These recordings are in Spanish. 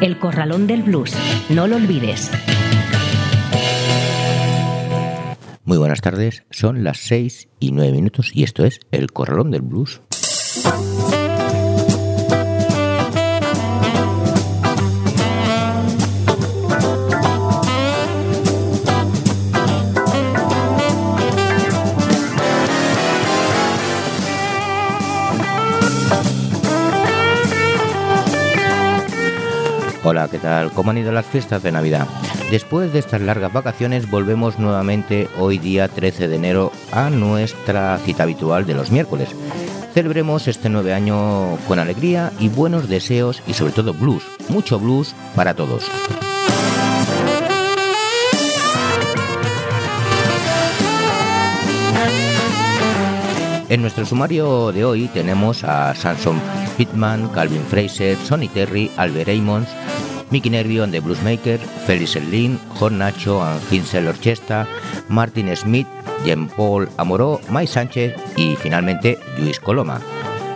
El Corralón del Blues. No lo olvides. Muy buenas tardes, son las 6 y 9 minutos y esto es El Corralón del Blues. Hola, ¿qué tal? ¿Cómo han ido las fiestas de Navidad? Después de estas largas vacaciones volvemos nuevamente hoy día 13 de enero a nuestra cita habitual de los miércoles. Celebremos este nuevo año con alegría y buenos deseos y sobre todo blues, mucho blues para todos. En nuestro sumario de hoy tenemos a Samson Pittman, Calvin Fraser, Sonny Terry, Albert Ammons, Mickey Nervio and the Bluesmaker, Felix Lynn, John Nacho and Hinsel Orchestra, Martin Smith, Jean Paul Amoró, Mike Sánchez y finalmente Luis Coloma.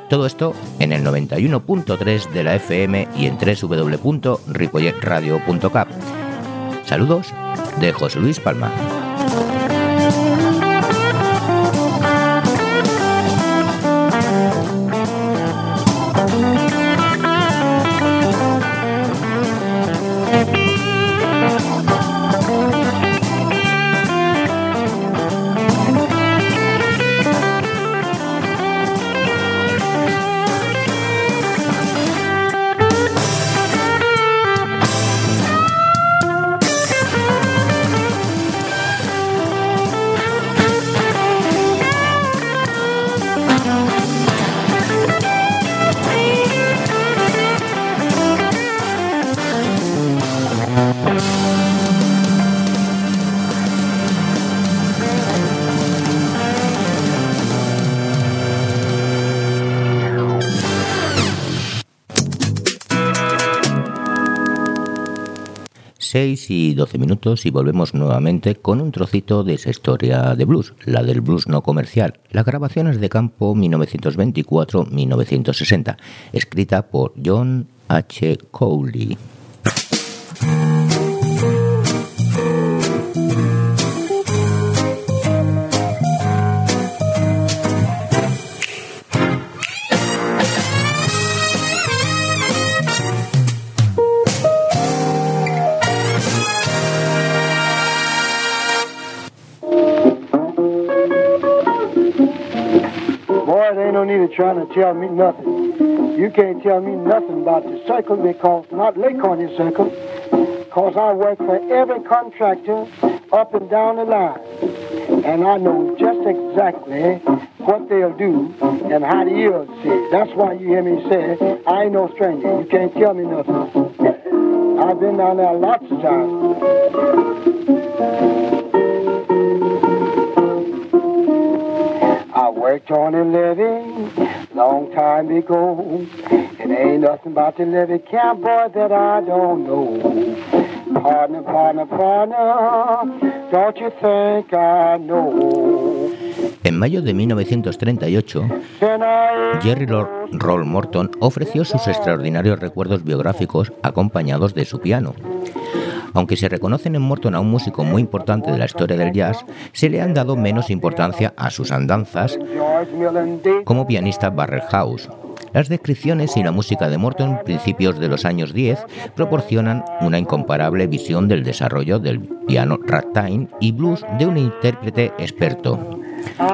Todo esto en el 91.3 de la FM y en www.ripolletradio.cap. Saludos de José Luis Palma. Y 12 minutos y volvemos nuevamente con un trocito de esa historia de blues, la del blues no comercial. Las grabaciones de campo 1924-1960, escrita por John H. Cowley. Tell me nothing. You can't tell me nothing about the circle because not Lake Corny Circle, because I work for every contractor up and down the line. And I know just exactly what they'll do and how the ears see. That's why you hear me say, I ain't no stranger. You can't tell me nothing. I've been down there lots of times. I worked on a living long time ago. It ain't nothing about the living camp boy that I don't know. Partner, partner, partner, don't you think I know? En mayo de 1938, Jerry Roll Morton ofreció sus extraordinarios recuerdos biográficos acompañados de su piano. Aunque se reconocen en Morton a un músico muy importante de la historia del jazz, se le han dado menos importancia a sus andanzas como pianista House. Las descripciones y la música de Morton, principios de los años 10, proporcionan una incomparable visión del desarrollo del piano ragtime y blues de un intérprete experto.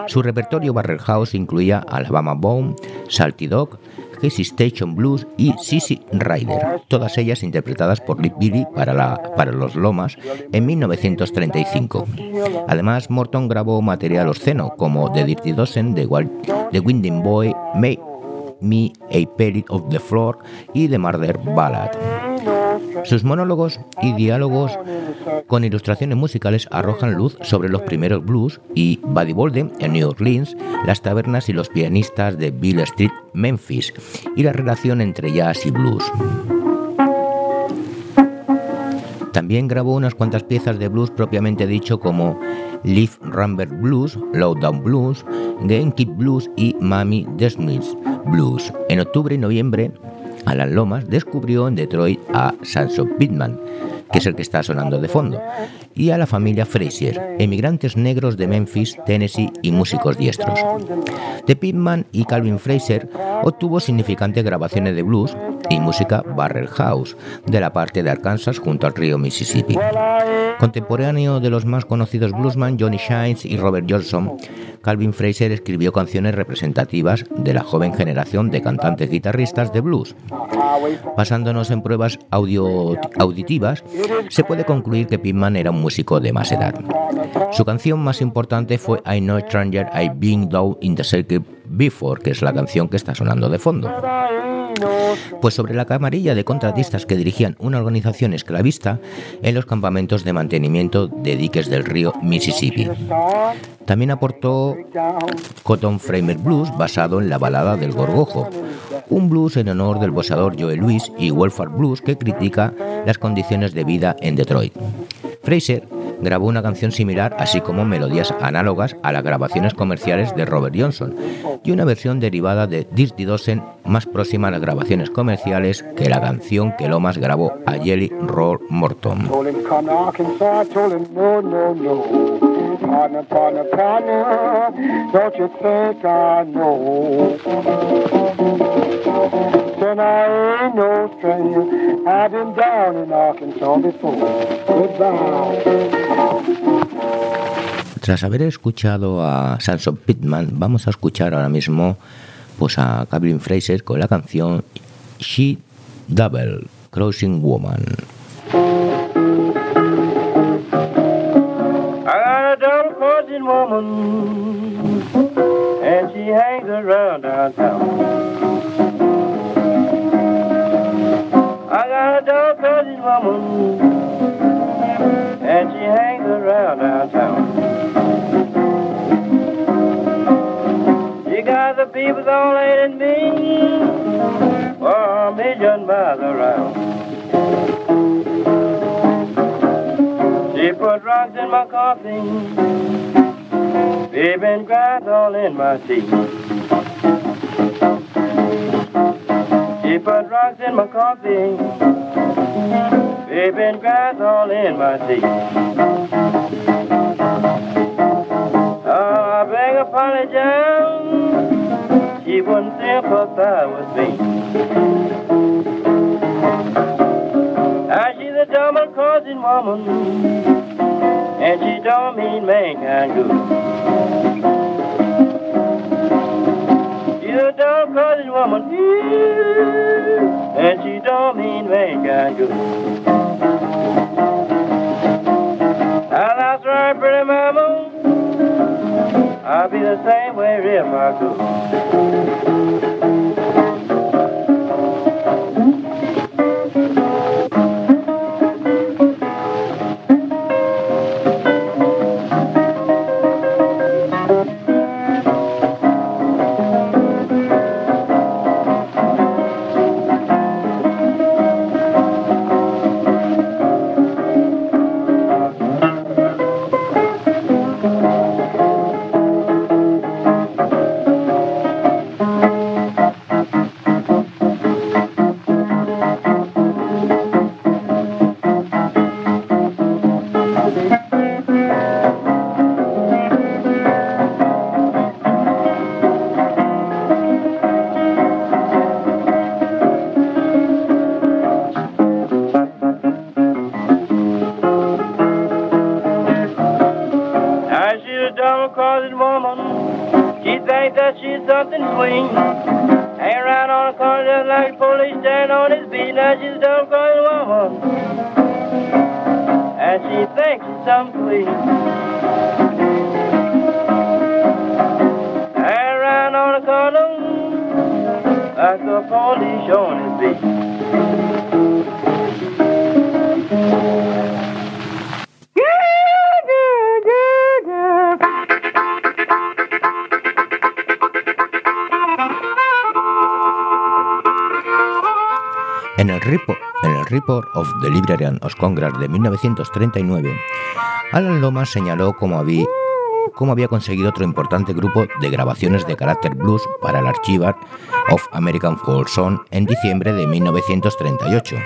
Su repertorio House incluía Alabama Bone, Salty Dog, Casey Station Blues y Sissy Rider, todas ellas interpretadas por Lip Billy para, la, para los Lomas en 1935. Además, Morton grabó material obsceno como The Dirty Dozen, The, The Winding Boy, Make Me a Pellet of the Floor y The Murder Ballad. Sus monólogos y diálogos con ilustraciones musicales arrojan luz sobre los primeros blues y Buddy Bolden en New Orleans, las tabernas y los pianistas de Bill Street, Memphis, y la relación entre jazz y blues. También grabó unas cuantas piezas de blues propiamente dicho como Leaf Rambert Blues, Lowdown Blues, Game Kid Blues y Mami Desmond's Blues. En octubre y noviembre, Alan Lomas descubrió en Detroit a Sanson Pittman, que es el que está sonando de fondo, y a la familia Fraser, emigrantes negros de Memphis, Tennessee y músicos diestros. De Pittman y Calvin Fraser obtuvo significantes grabaciones de blues y música Barrel House de la parte de Arkansas junto al río Mississippi. Contemporáneo de los más conocidos bluesman Johnny Shines y Robert Johnson, Calvin Fraser escribió canciones representativas de la joven generación de cantantes guitarristas de blues. Basándonos en pruebas auditivas, se puede concluir que Pittman era un músico de más edad. Su canción más importante fue I Know Stranger I've Been Down in the Circuit Before, que es la canción que está sonando de fondo. Pues sobre la camarilla de contratistas que dirigían una organización esclavista en los campamentos de mantenimiento de diques del río Mississippi. También aportó Cotton Framer Blues basado en la balada del Gorgojo, un blues en honor del boxeador Joe Louis y Welfare Blues que critica las condiciones de vida en Detroit. Fraser grabó una canción similar, así como melodías análogas a las grabaciones comerciales de Robert Johnson, y una versión derivada de Dirty Dozen más próxima a las grabaciones comerciales que la canción que Lomas grabó a Jelly Roll Morton. Tras haber escuchado a Sanson Pittman, vamos a escuchar ahora mismo pues a Calvin Fraser con la canción She Double Crossing Woman. And she hangs around downtown. Got a dog cousin woman, and she hangs around downtown. She got the people all hating me for a million miles around. She put rocks in my coffee, baby, grass all in my teeth. Put rocks in my coffee, baby grass all in my tea. Oh, I beg apologize, she wouldn't sympathize with me. Now she's a double causing woman, and she don't mean mankind good. A dog causing woman, and she don't mean mankind good. Now that's right, pretty mama. I'll be the same way if I En el, Report of the Librarian of Congress de 1939, Alan Lomas señaló cómo había, conseguido otro importante grupo de grabaciones de carácter blues para el Archivar of American Folk Song en diciembre de 1938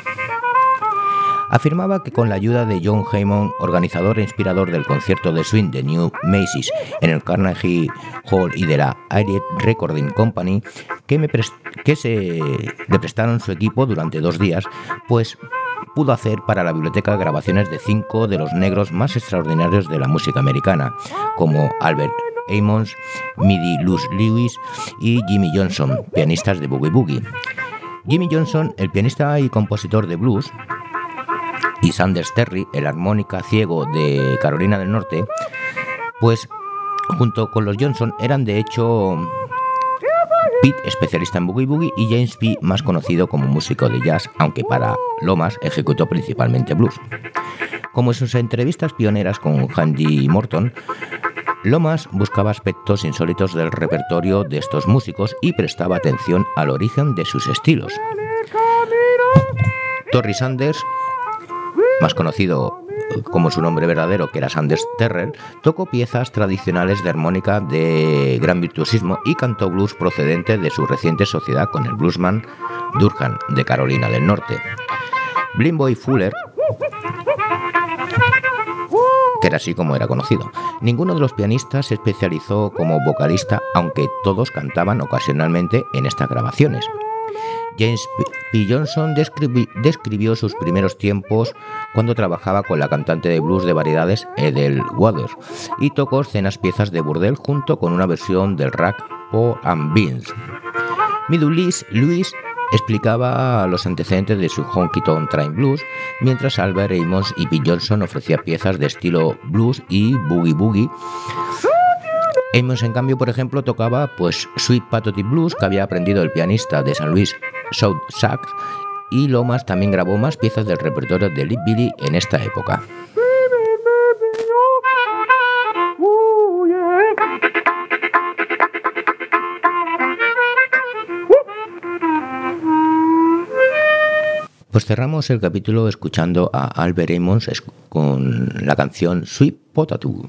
afirmaba que con la ayuda de John Heyman, organizador e inspirador del concierto de swing de New Macy's en el Carnegie Hall y de la Aerial Recording Company, que, que se le prestaron su equipo durante dos días, pues pudo hacer para la biblioteca grabaciones de cinco de los negros más extraordinarios de la música americana, como Albert Amos, Midi Luz Lewis y Jimmy Johnson, pianistas de Boogie Boogie. Jimmy Johnson, el pianista y compositor de blues, y Sanders Terry, el armónica ciego de Carolina del Norte, pues junto con los Johnson eran de hecho Pete, especialista en boogie boogie, y James P., más conocido como músico de jazz, aunque para Lomas ejecutó principalmente blues. Como en sus entrevistas pioneras con Handy Morton, Lomas buscaba aspectos insólitos del repertorio de estos músicos y prestaba atención al origen de sus estilos. Torrey Sanders más conocido como su nombre verdadero, que era Sanders Terrell, tocó piezas tradicionales de armónica de gran virtuosismo y cantó blues procedente de su reciente sociedad con el bluesman Durham de Carolina del Norte. Blimboy Fuller que era así como era conocido. Ninguno de los pianistas se especializó como vocalista, aunque todos cantaban ocasionalmente en estas grabaciones. James P. Johnson describió sus primeros tiempos cuando trabajaba con la cantante de blues de variedades Edel Waters y tocó escenas piezas de burdel junto con una versión del rack O and Beans. Midulis Luis explicaba los antecedentes de su Honky Tonk Train Blues, mientras Albert Amos y Pete Johnson ofrecía piezas de estilo blues y boogie boogie Amos, en cambio, por ejemplo, tocaba pues Sweet Potato Blues, que había aprendido el pianista de San Luis, South Sax, y Lomas también grabó más piezas del repertorio de Lip Billy en esta época. Pues cerramos el capítulo escuchando a Albert Amos con la canción Sweet Potato.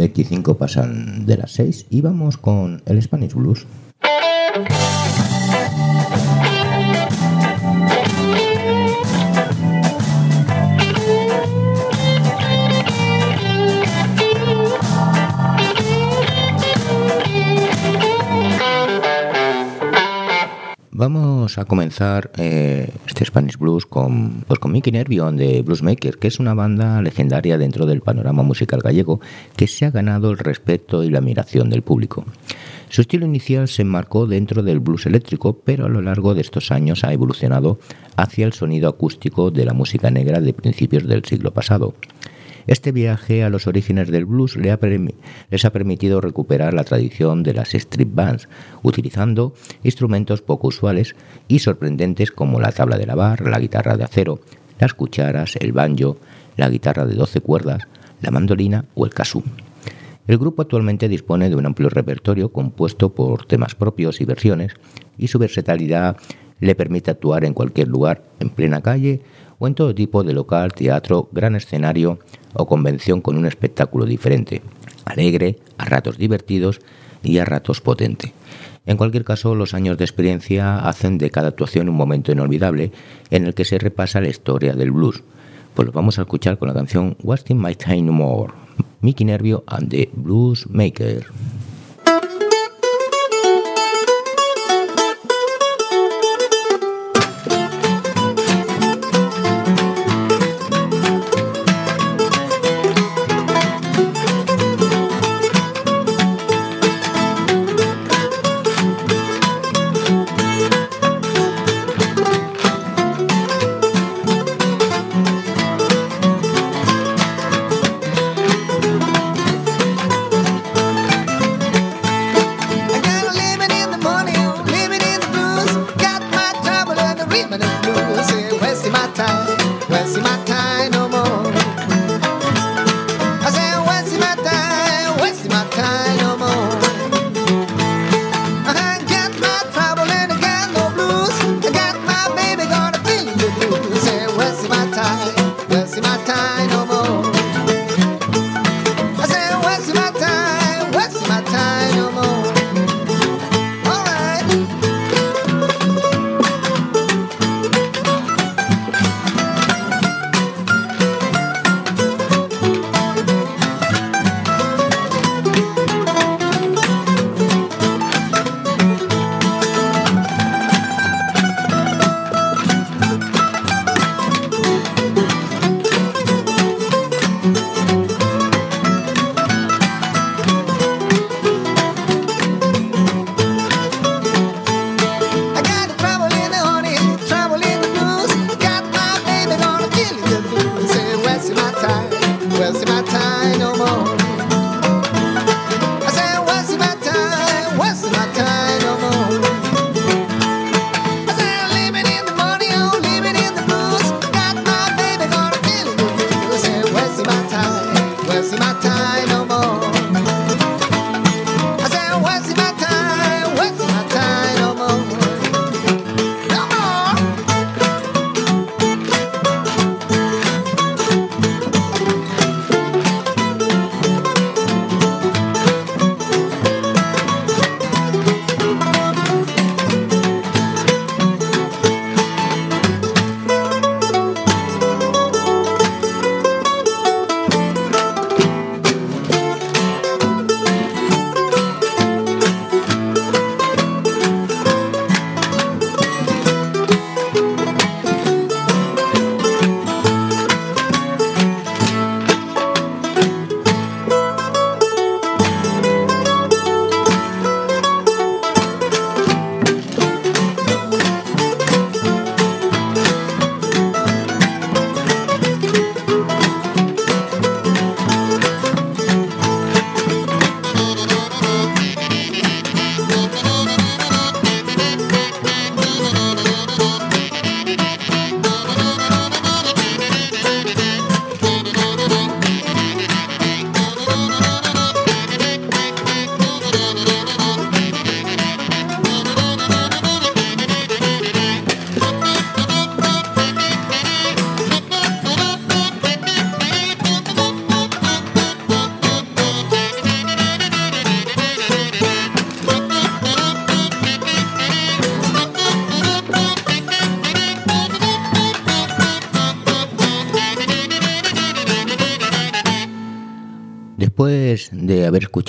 25 pasan de las 6 y vamos con el Spanish Blues. A comenzar eh, este Spanish Blues con, pues con Mickey Nervion de Bluesmaker, que es una banda legendaria dentro del panorama musical gallego que se ha ganado el respeto y la admiración del público. Su estilo inicial se enmarcó dentro del blues eléctrico, pero a lo largo de estos años ha evolucionado hacia el sonido acústico de la música negra de principios del siglo pasado. Este viaje a los orígenes del blues les ha permitido recuperar la tradición de las street bands, utilizando instrumentos poco usuales y sorprendentes como la tabla de lavar, la guitarra de acero, las cucharas, el banjo, la guitarra de 12 cuerdas, la mandolina o el kazoo. El grupo actualmente dispone de un amplio repertorio compuesto por temas propios y versiones, y su versatilidad le permite actuar en cualquier lugar, en plena calle o en todo tipo de local, teatro, gran escenario o convención con un espectáculo diferente, alegre, a ratos divertidos y a ratos potente. En cualquier caso, los años de experiencia hacen de cada actuación un momento inolvidable en el que se repasa la historia del blues. Pues lo vamos a escuchar con la canción Wasting My Time No More, Mickey Nervio and the Blues Maker.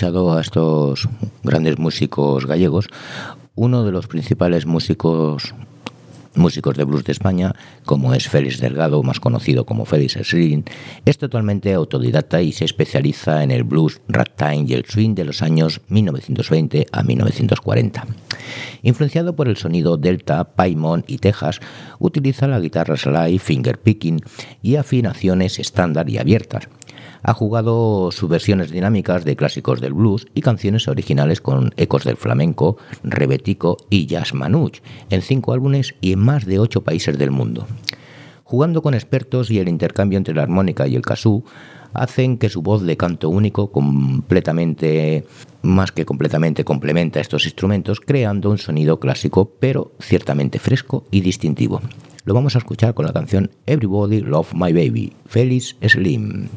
A estos grandes músicos gallegos, uno de los principales músicos músicos de blues de España, como es Félix Delgado, más conocido como Félix Slim, es totalmente autodidacta y se especializa en el blues, ragtime y el swing de los años 1920 a 1940. Influenciado por el sonido Delta, Paimon y Texas, utiliza la guitarra slide, finger picking y afinaciones estándar y abiertas ha jugado subversiones dinámicas de clásicos del blues y canciones originales con ecos del flamenco, rebetico y jazz manouche en cinco álbumes y en más de ocho países del mundo. Jugando con expertos y el intercambio entre la armónica y el kazoo hacen que su voz de canto único completamente más que completamente complementa estos instrumentos creando un sonido clásico pero ciertamente fresco y distintivo. Lo vamos a escuchar con la canción Everybody Love My Baby, Félix Slim.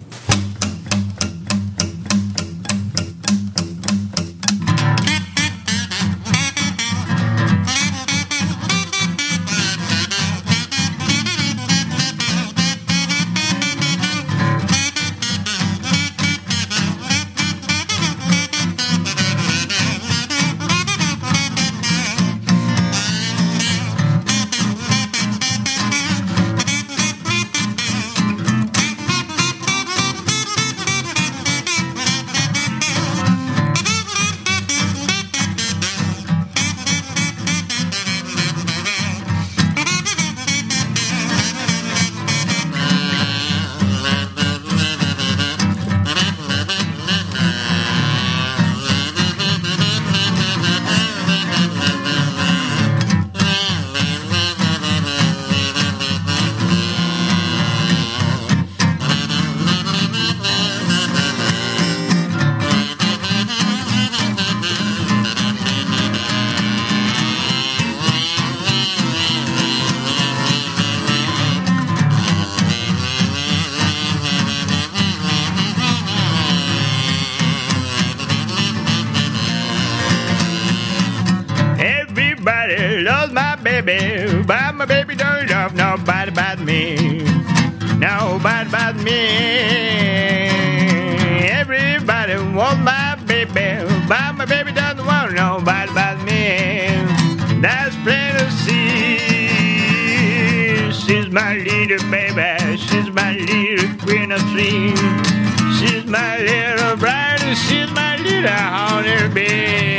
baby, but my baby don't love nobody but me. Nobody but me. Everybody wants my baby, but my baby doesn't want nobody but me. That's plain to see. She's my little baby, she's my little queen of dreams, She's my little bride, she's my little honey bee.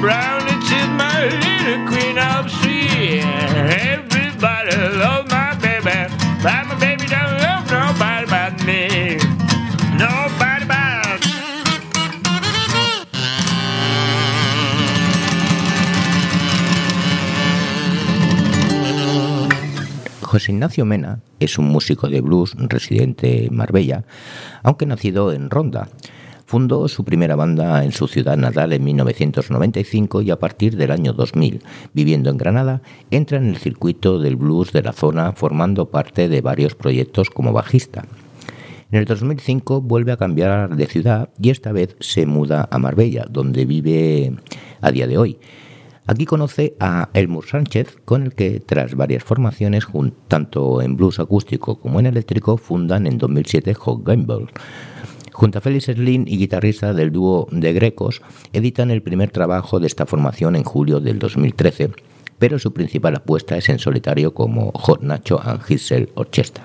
Brownie. She's my little queen of sea. Everybody love my baby, but my baby don't love nobody but me. Nobody but. José Ignacio Mena es un músico de blues residente en Marbella, aunque nacido en Ronda. Fundó su primera banda en su ciudad natal en 1995 y a partir del año 2000, viviendo en Granada, entra en el circuito del blues de la zona formando parte de varios proyectos como bajista. En el 2005 vuelve a cambiar de ciudad y esta vez se muda a Marbella, donde vive a día de hoy. Aquí conoce a Elmur Sánchez, con el que tras varias formaciones, tanto en blues acústico como en eléctrico, fundan en 2007 Hot Gamble. Junto a Félix Slim y guitarrista del dúo de Grecos, editan el primer trabajo de esta formación en julio del 2013, pero su principal apuesta es en solitario como Hot Nacho and Hissel Orchestra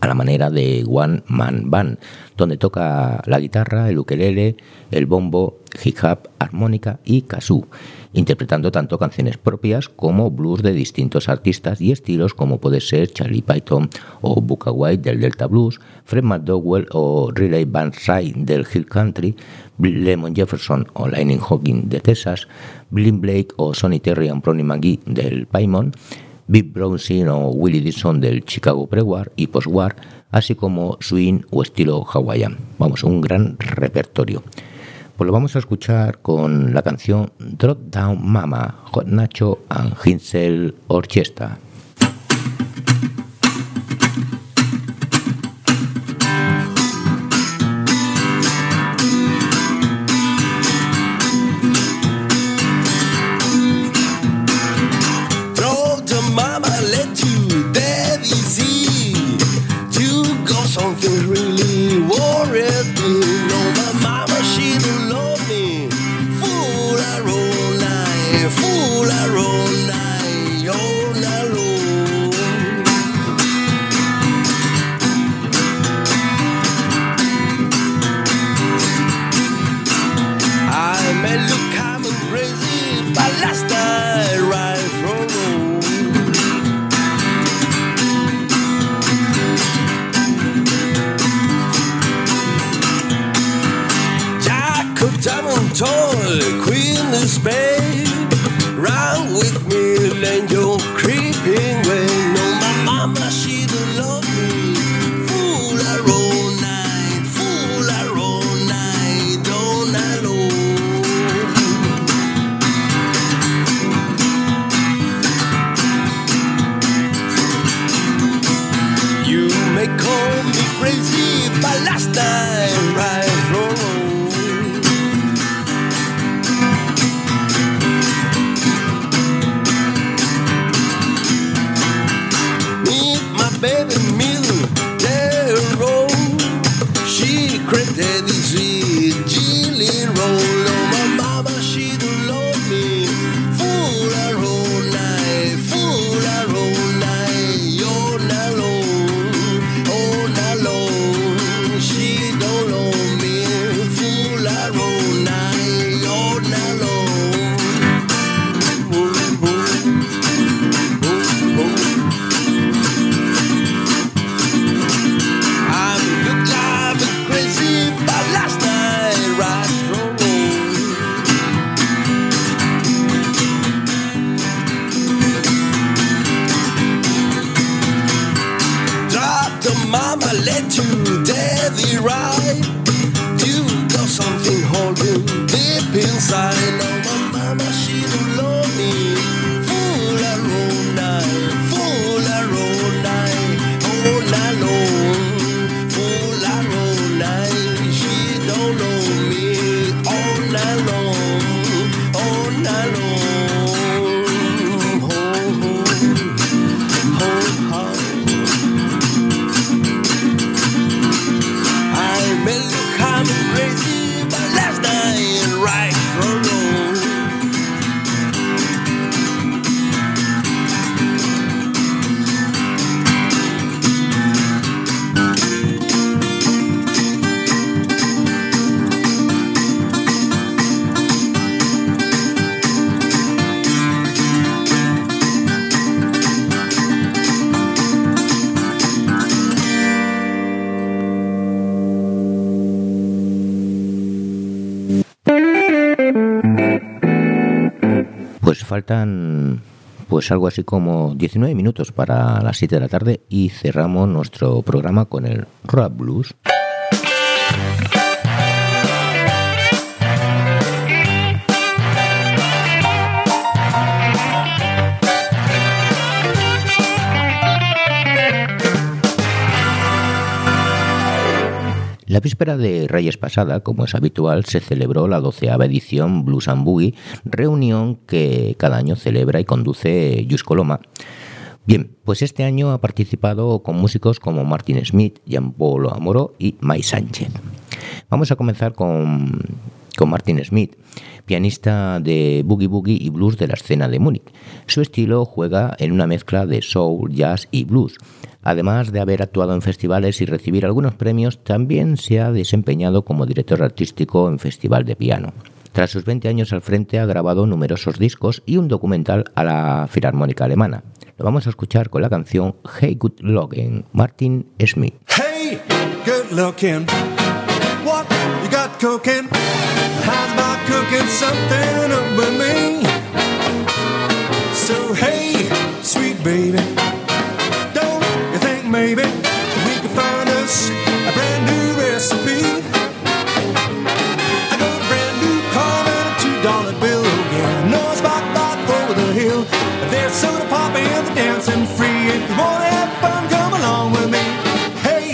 a la manera de One Man Band, donde toca la guitarra, el ukelele, el bombo, hip-hop, armónica y kazoo, interpretando tanto canciones propias como blues de distintos artistas y estilos como puede ser Charlie Python o Booker White del Delta Blues, Fred McDowell o Riley Bandside del Hill Country, Lemon Jefferson o Lightning Hawking de Texas, Blind Blake o Sonny Terry and Ronnie McGee del Paimon, Big Brownson o Willie Dixon del Chicago Pre-War y Post-War, así como swing o estilo hawaiian. Vamos, un gran repertorio. Pues lo vamos a escuchar con la canción Drop Down Mama, Hot Nacho and Hinsel Orchestra. Faltan pues algo así como 19 minutos para las 7 de la tarde y cerramos nuestro programa con el Rap Blues. La víspera de Reyes pasada, como es habitual, se celebró la doceava edición Blues and Boogie, reunión que cada año celebra y conduce Jus Coloma. Bien, pues este año ha participado con músicos como Martin Smith, Jean Paul Amoró y Mai Sánchez. Vamos a comenzar con, con Martin Smith, pianista de boogie boogie y blues de la escena de Múnich. Su estilo juega en una mezcla de soul, jazz y blues. Además de haber actuado en festivales y recibir algunos premios, también se ha desempeñado como director artístico en festival de piano. Tras sus 20 años al frente ha grabado numerosos discos y un documental a la Filarmónica Alemana. Lo vamos a escuchar con la canción Hey Good Looking, Martin Smith. Hey, good looking. What you got cooking? How's about cooking something up with me? So hey, sweet baby. Maybe we could find us a brand new recipe. I got a brand new car and a two dollar bill. Yeah, no spot bike over the hill. There's soda pop and the dancing free. If you wanna have fun, come along with me. Hey,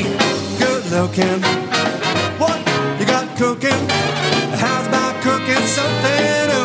good looking. What you got cooking? How's about cooking something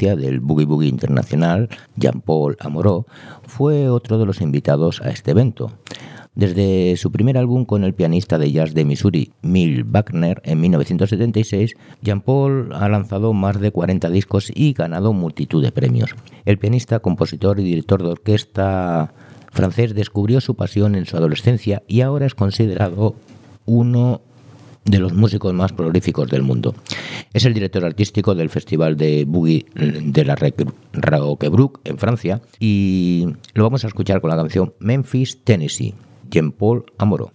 del Boogie Boogie Internacional, Jean-Paul Amoró, fue otro de los invitados a este evento. Desde su primer álbum con el pianista de jazz de Missouri, Mil Wagner, en 1976, Jean-Paul ha lanzado más de 40 discos y ganado multitud de premios. El pianista, compositor y director de orquesta francés descubrió su pasión en su adolescencia y ahora es considerado uno de los músicos más prolíficos del mundo. Es el director artístico del Festival de Boogie de la Roquebrune en Francia y lo vamos a escuchar con la canción Memphis, Tennessee, Jean-Paul Amoró.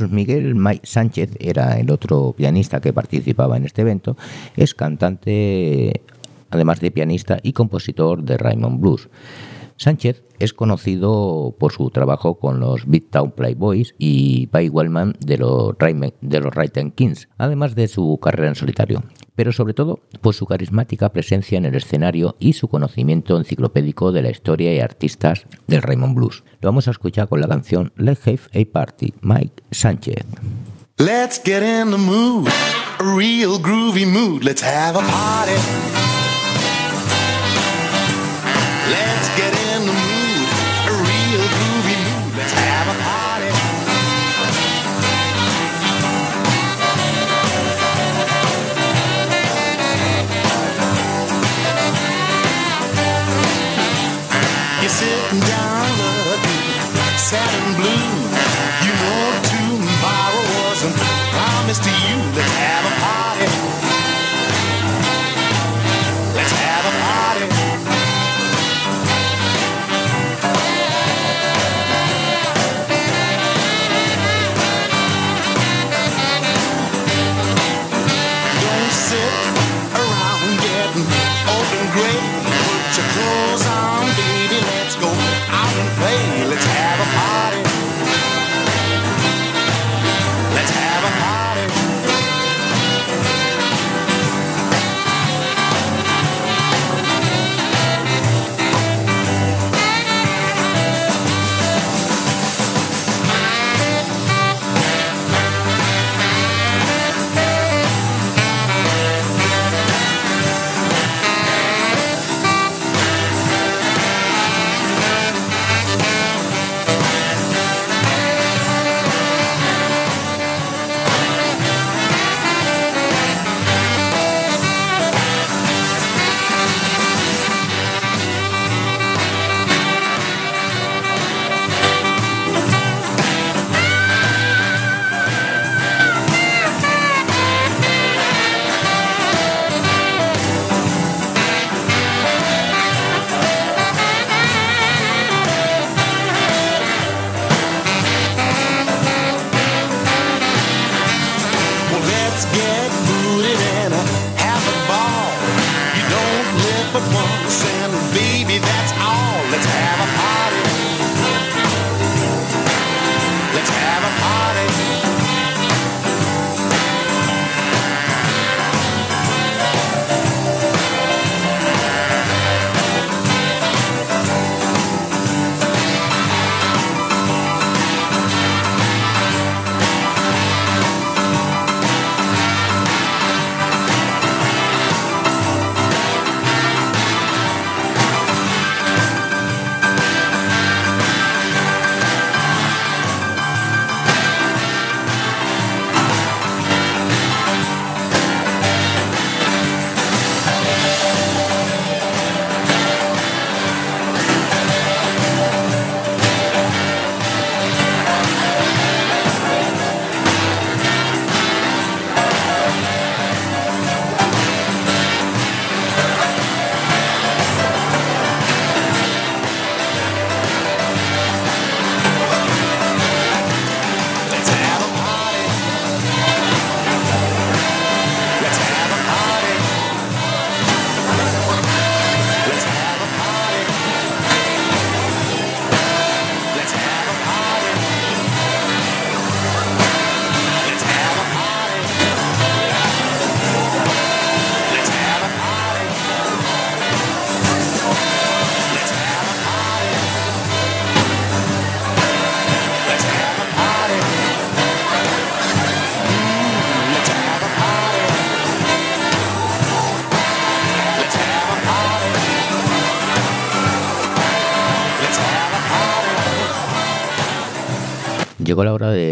Jesús Miguel Sánchez era el otro pianista que participaba en este evento. Es cantante, además de pianista y compositor de Raymond Blues. Sánchez es conocido por su trabajo con los Big Town Playboys y Pai Wellman de los, de los Kings, además de su carrera en solitario pero sobre todo por su carismática presencia en el escenario y su conocimiento enciclopédico de la historia y artistas del Raymond Blues. Lo vamos a escuchar con la canción Let's Have a Party, Mike Sánchez. Let's get in the mood, a real groovy mood. Let's have a party. Sad and blue. You know tomorrow wasn't promised to you. Let's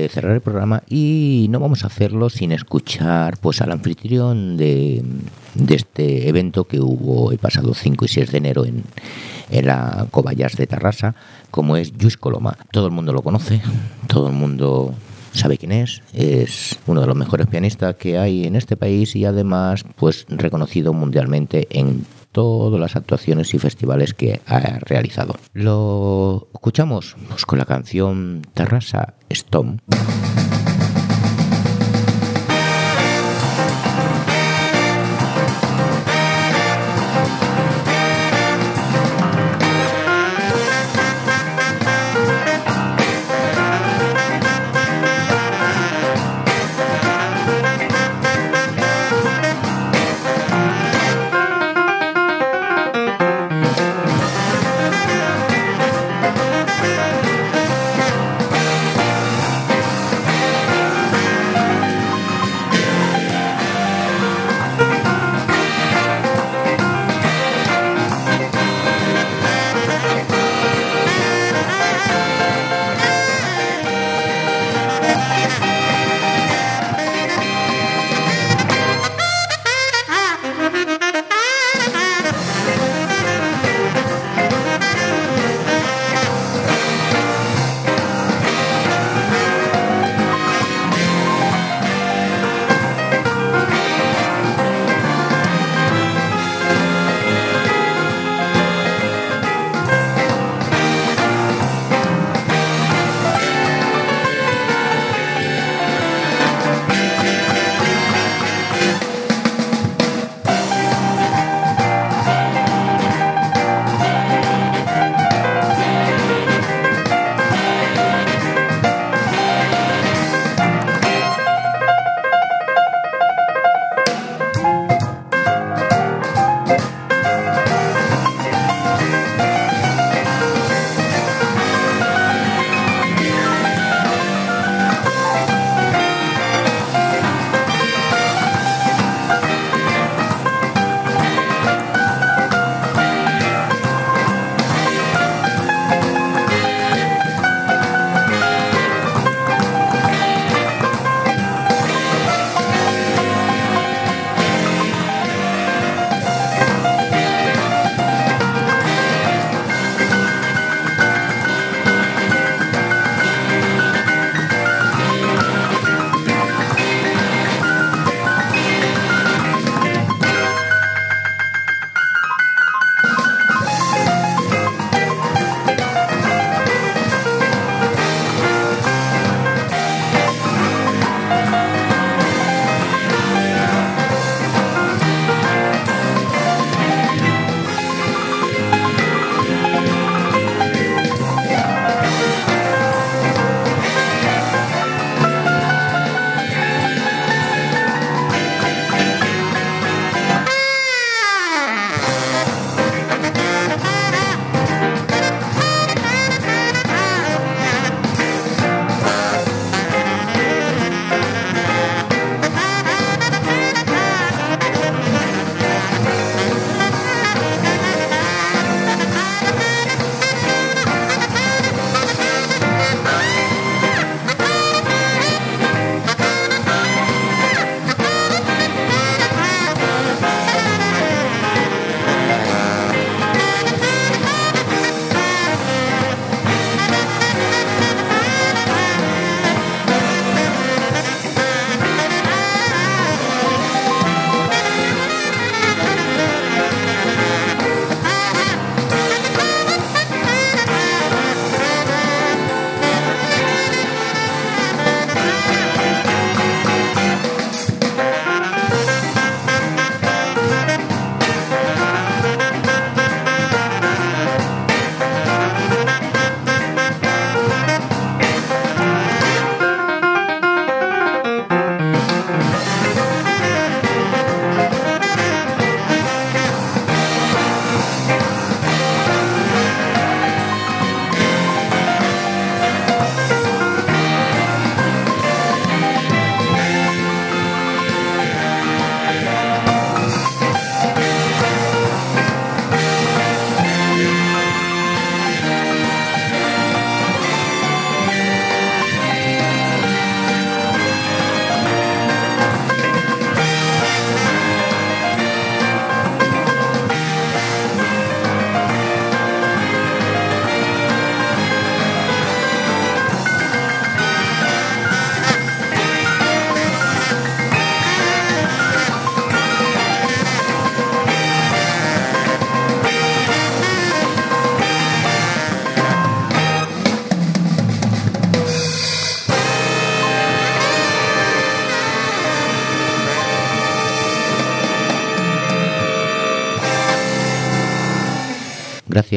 cerrar el programa y no vamos a hacerlo sin escuchar pues al anfitrión de, de este evento que hubo el pasado 5 y 6 de enero en, en la Cobayas de Tarrasa, como es Luis Coloma. Todo el mundo lo conoce, todo el mundo sabe quién es, es uno de los mejores pianistas que hay en este país y además pues reconocido mundialmente en todas las actuaciones y festivales que ha realizado. Lo escuchamos pues, con la canción Terrassa Storm.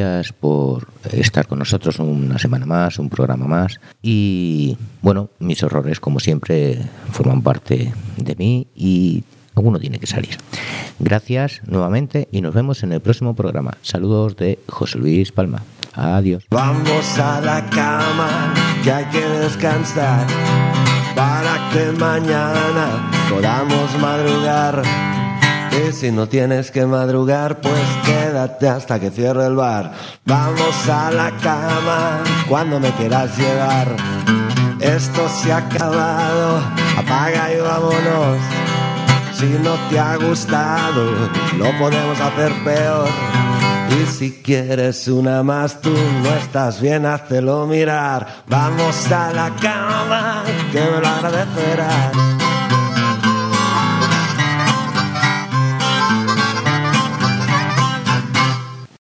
Gracias por estar con nosotros una semana más, un programa más. Y bueno, mis horrores, como siempre, forman parte de mí y alguno tiene que salir. Gracias nuevamente y nos vemos en el próximo programa. Saludos de José Luis Palma. Adiós. Vamos a la cama, que hay que descansar para que mañana podamos madrugar. Y si no tienes que madrugar, pues quédate hasta que cierre el bar. Vamos a la cama cuando me quieras llevar. Esto se ha acabado, apaga y vámonos. Si no te ha gustado, lo podemos hacer peor. Y si quieres una más, tú no estás bien, házelo mirar. Vamos a la cama, que me lo agradecerás.